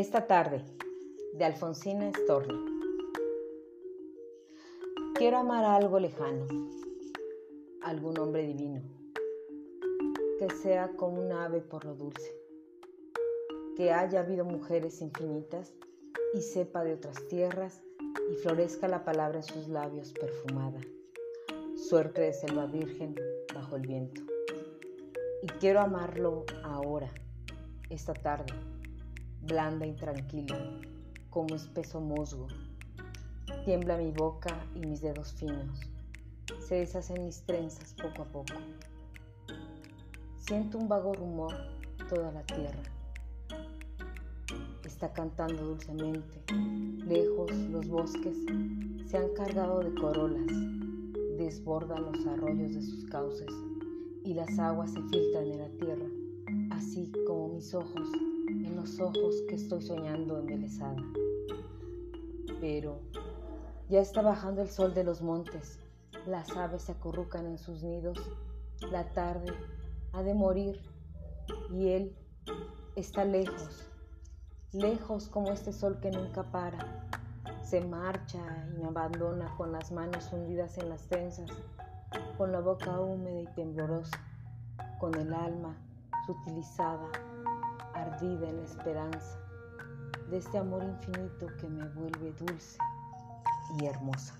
Esta tarde, de Alfonsina Storni. Quiero amar a algo lejano, algún hombre divino, que sea como un ave por lo dulce, que haya habido mujeres infinitas y sepa de otras tierras y florezca la palabra en sus labios perfumada, suerte de selva virgen bajo el viento. Y quiero amarlo ahora, esta tarde blanda y tranquila, como espeso musgo. Tiembla mi boca y mis dedos finos. Se deshacen mis trenzas poco a poco. Siento un vago rumor toda la tierra. Está cantando dulcemente. Lejos los bosques se han cargado de corolas. Desbordan los arroyos de sus cauces y las aguas se filtran en la tierra, así como mis ojos los ojos que estoy soñando embelesada. Pero ya está bajando el sol de los montes, las aves se acurrucan en sus nidos, la tarde ha de morir y él está lejos, lejos como este sol que nunca para. Se marcha y me abandona con las manos hundidas en las trenzas, con la boca húmeda y temblorosa, con el alma sutilizada ardida en la esperanza de este amor infinito que me vuelve dulce y hermosa.